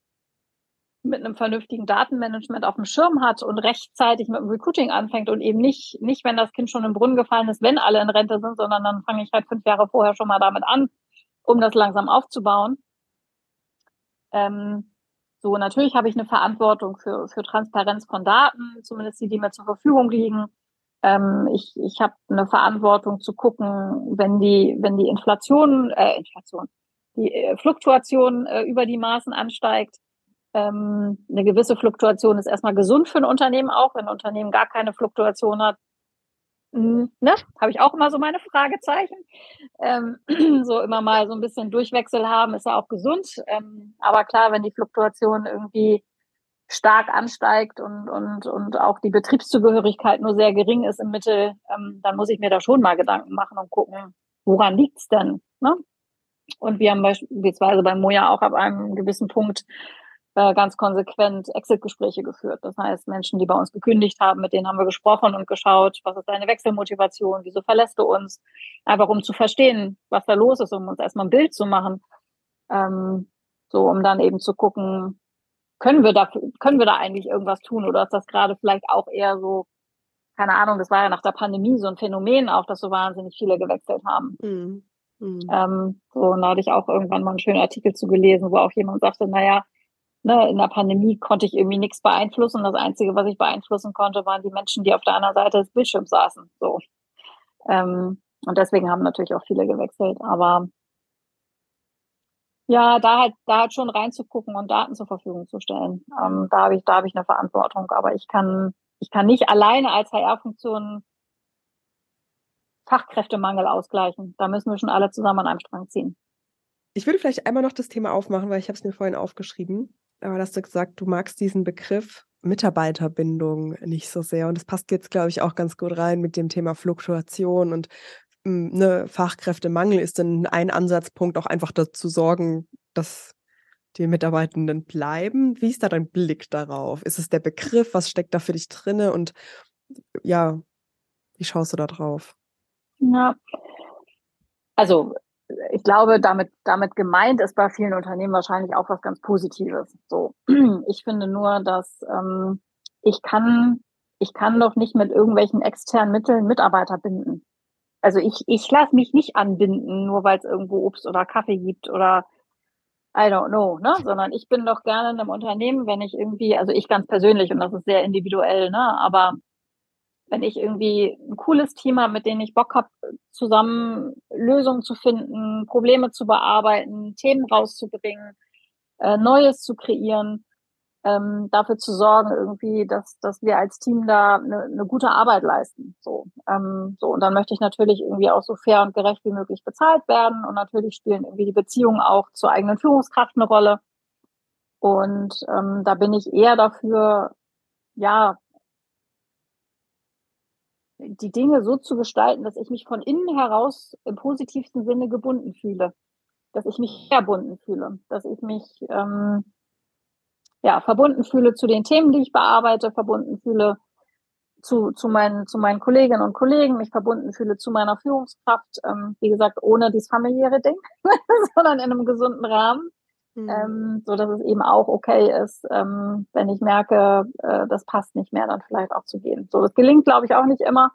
S2: mit einem vernünftigen Datenmanagement auf dem Schirm hat und rechtzeitig mit dem Recruiting anfängt und eben nicht, nicht, wenn das Kind schon im Brunnen gefallen ist, wenn alle in Rente sind, sondern dann fange ich halt fünf Jahre vorher schon mal damit an, um das langsam aufzubauen. Ähm, so, natürlich habe ich eine Verantwortung für, für Transparenz von Daten, zumindest die, die mir zur Verfügung liegen. Ähm, ich ich habe eine Verantwortung zu gucken, wenn die, wenn die Inflation, äh, Inflation, die äh, Fluktuation äh, über die Maßen ansteigt. Ähm, eine gewisse Fluktuation ist erstmal gesund für ein Unternehmen auch. Wenn ein Unternehmen gar keine Fluktuation hat, ne, habe ich auch immer so meine Fragezeichen. Ähm, so immer mal so ein bisschen Durchwechsel haben, ist ja auch gesund. Ähm, aber klar, wenn die Fluktuation irgendwie stark ansteigt und, und, und auch die Betriebszugehörigkeit nur sehr gering ist im Mittel, ähm, dann muss ich mir da schon mal Gedanken machen und gucken, woran liegt's denn? Ne? Und wir haben beispielsweise bei Moja auch ab einem gewissen Punkt äh, ganz konsequent Exit-Gespräche geführt. Das heißt, Menschen, die bei uns gekündigt haben, mit denen haben wir gesprochen und geschaut, was ist deine Wechselmotivation, wieso verlässt du uns? Einfach um zu verstehen, was da los ist, um uns erstmal ein Bild zu machen. Ähm, so, um dann eben zu gucken, können wir da, können wir da eigentlich irgendwas tun oder ist das gerade vielleicht auch eher so, keine Ahnung, das war ja nach der Pandemie so ein Phänomen auch, dass so wahnsinnig viele gewechselt haben. Mhm. Mhm. Ähm, so, und da hatte ich auch irgendwann mal einen schönen Artikel zu gelesen, wo auch jemand sagte, naja, ne, in der Pandemie konnte ich irgendwie nichts beeinflussen. Das Einzige, was ich beeinflussen konnte, waren die Menschen, die auf der anderen Seite des Bildschirms saßen. So. Ähm, und deswegen haben natürlich auch viele gewechselt. Aber ja, da halt, da halt schon reinzugucken und Daten zur Verfügung zu stellen. Ähm, da habe ich, da habe ich eine Verantwortung. Aber ich kann, ich kann nicht alleine als HR-Funktion Fachkräftemangel ausgleichen. Da müssen wir schon alle zusammen an einem Strang ziehen.
S1: Ich würde vielleicht einmal noch das Thema aufmachen, weil ich habe es mir vorhin aufgeschrieben aber hast du gesagt, du magst diesen Begriff Mitarbeiterbindung nicht so sehr. Und das passt jetzt, glaube ich, auch ganz gut rein mit dem Thema Fluktuation und ne, Fachkräftemangel ist denn ein Ansatzpunkt auch einfach dazu sorgen, dass die Mitarbeitenden bleiben. Wie ist da dein Blick darauf? Ist es der Begriff? Was steckt da für dich drinne? Und ja, wie schaust du da drauf?
S2: Ja, also ich glaube, damit, damit gemeint ist bei vielen Unternehmen wahrscheinlich auch was ganz Positives. So, ich finde nur, dass ähm, ich kann, ich kann doch nicht mit irgendwelchen externen Mitteln Mitarbeiter binden. Also ich, ich lasse mich nicht anbinden, nur weil es irgendwo Obst oder Kaffee gibt oder I don't know, ne? Sondern ich bin doch gerne in einem Unternehmen, wenn ich irgendwie, also ich ganz persönlich und das ist sehr individuell, ne? Aber wenn ich irgendwie ein cooles Team habe, mit dem ich Bock habe, zusammen Lösungen zu finden, Probleme zu bearbeiten, Themen rauszubringen, äh, Neues zu kreieren, ähm, dafür zu sorgen, irgendwie, dass, dass wir als Team da eine, eine gute Arbeit leisten. So, ähm, so, und dann möchte ich natürlich irgendwie auch so fair und gerecht wie möglich bezahlt werden. Und natürlich spielen irgendwie die Beziehungen auch zur eigenen Führungskraft eine Rolle. Und ähm, da bin ich eher dafür, ja, die Dinge so zu gestalten, dass ich mich von innen heraus im positivsten Sinne gebunden fühle, dass ich mich verbunden fühle, dass ich mich ähm, ja verbunden fühle zu den Themen, die ich bearbeite, verbunden fühle zu, zu, meinen, zu meinen Kolleginnen und Kollegen, mich verbunden fühle zu meiner Führungskraft, ähm, wie gesagt, ohne dieses familiäre Ding, sondern in einem gesunden Rahmen. Mhm. Ähm, so dass es eben auch okay ist, ähm, wenn ich merke, äh, das passt nicht mehr, dann vielleicht auch zu gehen. So, das gelingt, glaube ich, auch nicht immer.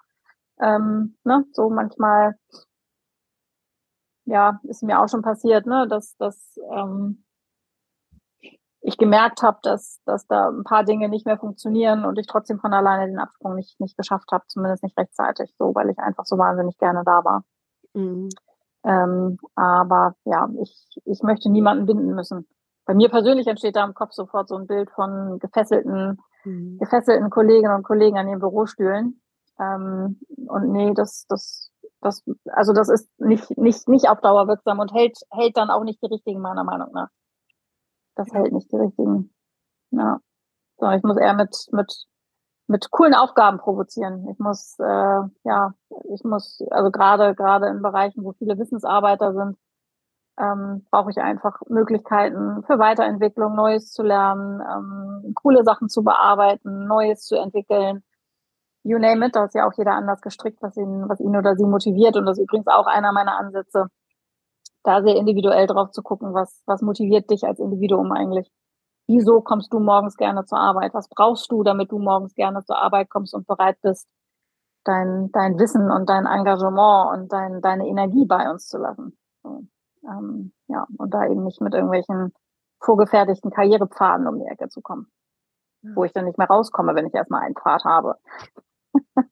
S2: Ähm, ne? So manchmal, ja, ist mir auch schon passiert, ne, dass, dass ähm, ich gemerkt habe, dass, dass da ein paar Dinge nicht mehr funktionieren und ich trotzdem von alleine den Absprung nicht, nicht geschafft habe, zumindest nicht rechtzeitig, so, weil ich einfach so wahnsinnig gerne da war. Mhm. Ähm, aber ja, ich, ich möchte niemanden binden müssen. Bei mir persönlich entsteht da im Kopf sofort so ein Bild von gefesselten, mhm. gefesselten Kolleginnen und Kollegen an den Bürostühlen. Ähm, und nee, das, das, das, also das ist nicht, nicht, nicht auf Dauer wirksam und hält, hält dann auch nicht die richtigen, meiner Meinung nach. Das hält nicht die richtigen. Ja. So, ich muss eher mit, mit mit coolen Aufgaben provozieren. Ich muss, äh, ja, ich muss, also gerade gerade in Bereichen, wo viele Wissensarbeiter sind, ähm, brauche ich einfach Möglichkeiten für Weiterentwicklung, Neues zu lernen, ähm, coole Sachen zu bearbeiten, Neues zu entwickeln. You name it, da ist ja auch jeder anders gestrickt, was ihn, was ihn oder sie motiviert. Und das ist übrigens auch einer meiner Ansätze, da sehr individuell drauf zu gucken, was, was motiviert dich als Individuum eigentlich wieso kommst du morgens gerne zur Arbeit? Was brauchst du, damit du morgens gerne zur Arbeit kommst und bereit bist, dein, dein Wissen und dein Engagement und dein, deine Energie bei uns zu lassen? So, ähm, ja, und da eben nicht mit irgendwelchen vorgefertigten Karrierepfaden um die Ecke zu kommen, ja. wo ich dann nicht mehr rauskomme, wenn ich erstmal einen Pfad habe.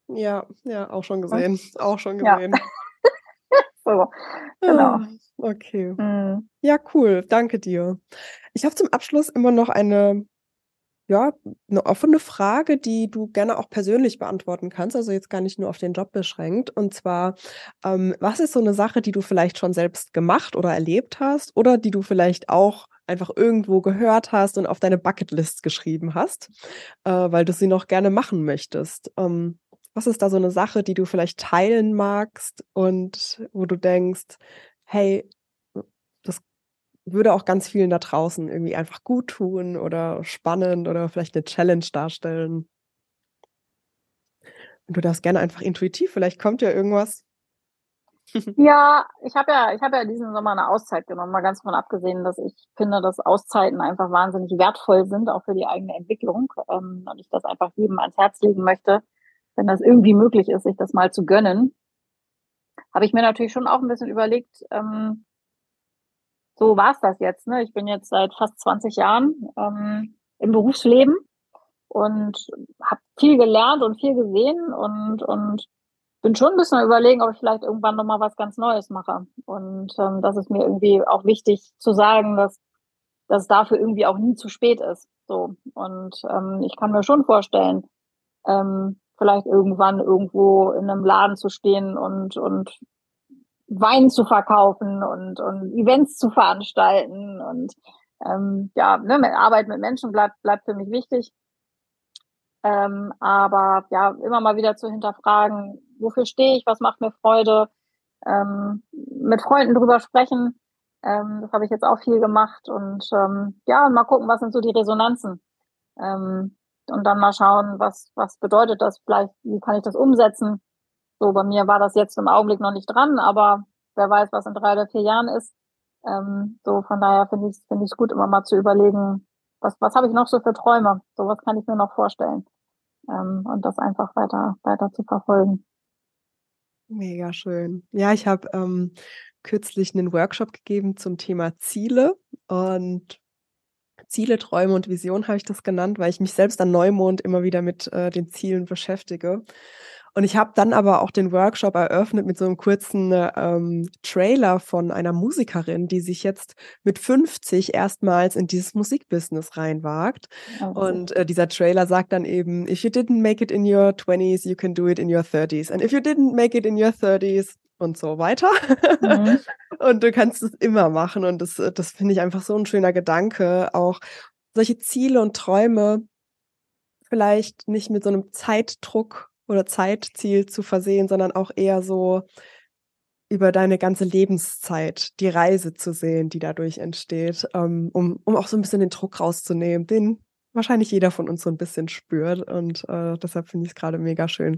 S1: Ja, ja, auch schon gesehen. Auch schon gesehen. Ja.
S2: so, genau.
S1: Okay. Mhm. Ja, cool. Danke dir. Ich habe zum Abschluss immer noch eine, ja, eine offene Frage, die du gerne auch persönlich beantworten kannst, also jetzt gar nicht nur auf den Job beschränkt. Und zwar, ähm, was ist so eine Sache, die du vielleicht schon selbst gemacht oder erlebt hast oder die du vielleicht auch einfach irgendwo gehört hast und auf deine Bucketlist geschrieben hast, äh, weil du sie noch gerne machen möchtest? Ähm, was ist da so eine Sache, die du vielleicht teilen magst und wo du denkst, hey, das würde auch ganz vielen da draußen irgendwie einfach gut tun oder spannend oder vielleicht eine Challenge darstellen. Und du darfst gerne einfach intuitiv, vielleicht kommt ja irgendwas.
S2: ja, ich habe ja, ich habe ja diesen Sommer eine Auszeit genommen, mal ganz von abgesehen, dass ich finde, dass Auszeiten einfach wahnsinnig wertvoll sind, auch für die eigene Entwicklung. Ähm, und ich das einfach jedem ans Herz legen möchte, wenn das irgendwie möglich ist, sich das mal zu gönnen habe ich mir natürlich schon auch ein bisschen überlegt, ähm, so war es das jetzt. Ne? Ich bin jetzt seit fast 20 Jahren ähm, im Berufsleben und habe viel gelernt und viel gesehen und, und bin schon ein bisschen überlegen, ob ich vielleicht irgendwann nochmal was ganz Neues mache. Und ähm, das ist mir irgendwie auch wichtig zu sagen, dass, dass dafür irgendwie auch nie zu spät ist. So. Und ähm, ich kann mir schon vorstellen, ähm, vielleicht irgendwann irgendwo in einem Laden zu stehen und, und Wein zu verkaufen und, und Events zu veranstalten und ähm, ja, ne, Arbeit mit Menschen bleibt, bleibt für mich wichtig. Ähm, aber ja, immer mal wieder zu hinterfragen, wofür stehe ich, was macht mir Freude, ähm, mit Freunden drüber sprechen. Ähm, das habe ich jetzt auch viel gemacht und ähm, ja, mal gucken, was sind so die Resonanzen. Ähm, und dann mal schauen, was, was bedeutet das vielleicht, wie kann ich das umsetzen. So, bei mir war das jetzt im Augenblick noch nicht dran, aber wer weiß, was in drei oder vier Jahren ist. Ähm, so, von daher finde ich es finde ich gut, immer mal zu überlegen, was, was habe ich noch so für Träume? So was kann ich mir noch vorstellen. Ähm, und das einfach weiter, weiter zu verfolgen.
S1: Mega schön. Ja, ich habe ähm, kürzlich einen Workshop gegeben zum Thema Ziele und Ziele, Träume und Vision habe ich das genannt, weil ich mich selbst an Neumond immer wieder mit äh, den Zielen beschäftige. Und ich habe dann aber auch den Workshop eröffnet mit so einem kurzen ähm, Trailer von einer Musikerin, die sich jetzt mit 50 erstmals in dieses Musikbusiness reinwagt. Okay. Und äh, dieser Trailer sagt dann eben, if you didn't make it in your 20s, you can do it in your 30s. And if you didn't make it in your 30s, und so weiter. Mhm. und du kannst es immer machen. Und das, das finde ich einfach so ein schöner Gedanke. Auch solche Ziele und Träume vielleicht nicht mit so einem Zeitdruck oder Zeitziel zu versehen, sondern auch eher so über deine ganze Lebenszeit die Reise zu sehen, die dadurch entsteht, ähm, um, um auch so ein bisschen den Druck rauszunehmen, den wahrscheinlich jeder von uns so ein bisschen spürt. Und äh, deshalb finde ich es gerade mega schön,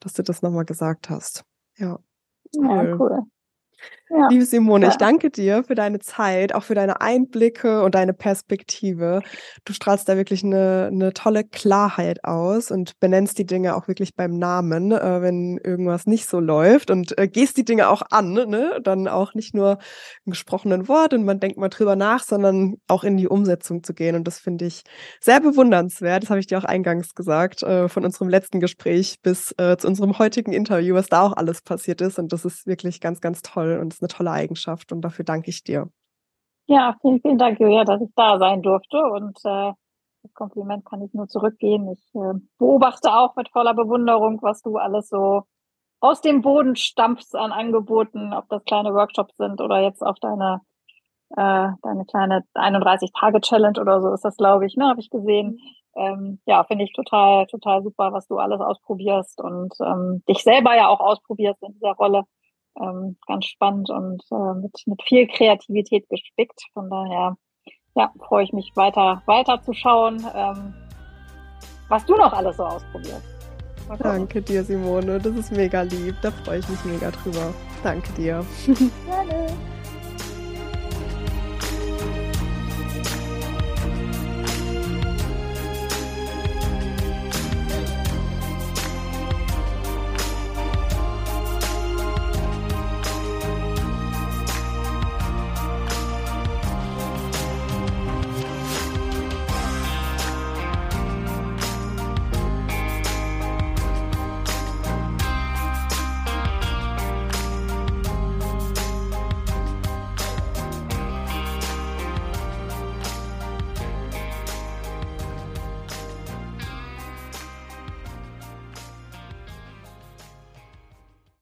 S1: dass du das nochmal gesagt hast. Ja.
S2: Ja, cool.
S1: Ja. Liebe Simone, ja. ich danke dir für deine Zeit, auch für deine Einblicke und deine Perspektive. Du strahlst da wirklich eine, eine tolle Klarheit aus und benennst die Dinge auch wirklich beim Namen, äh, wenn irgendwas nicht so läuft und äh, gehst die Dinge auch an, ne? Dann auch nicht nur im gesprochenen Wort und man denkt mal drüber nach, sondern auch in die Umsetzung zu gehen. Und das finde ich sehr bewundernswert. Das habe ich dir auch eingangs gesagt, äh, von unserem letzten Gespräch bis äh, zu unserem heutigen Interview, was da auch alles passiert ist. Und das ist wirklich ganz, ganz toll und ist eine tolle Eigenschaft und dafür danke ich dir.
S2: Ja, vielen, vielen Dank, Julia, dass ich da sein durfte und äh, das Kompliment kann ich nur zurückgehen. Ich äh, beobachte auch mit voller Bewunderung, was du alles so aus dem Boden stampfst an Angeboten, ob das kleine Workshops sind oder jetzt auch deine äh, deine kleine 31-Tage-Challenge oder so ist das, glaube ich, ne, habe ich gesehen. Ähm, ja, finde ich total, total super, was du alles ausprobierst und ähm, dich selber ja auch ausprobierst in dieser Rolle ähm, ganz spannend und äh, mit, mit viel Kreativität gespickt. Von daher ja, freue ich mich weiter, weiter zu schauen, ähm, was du noch alles so ausprobierst.
S1: Danke dir, Simone. Das ist mega lieb. Da freue ich mich mega drüber. Danke dir. Gerne.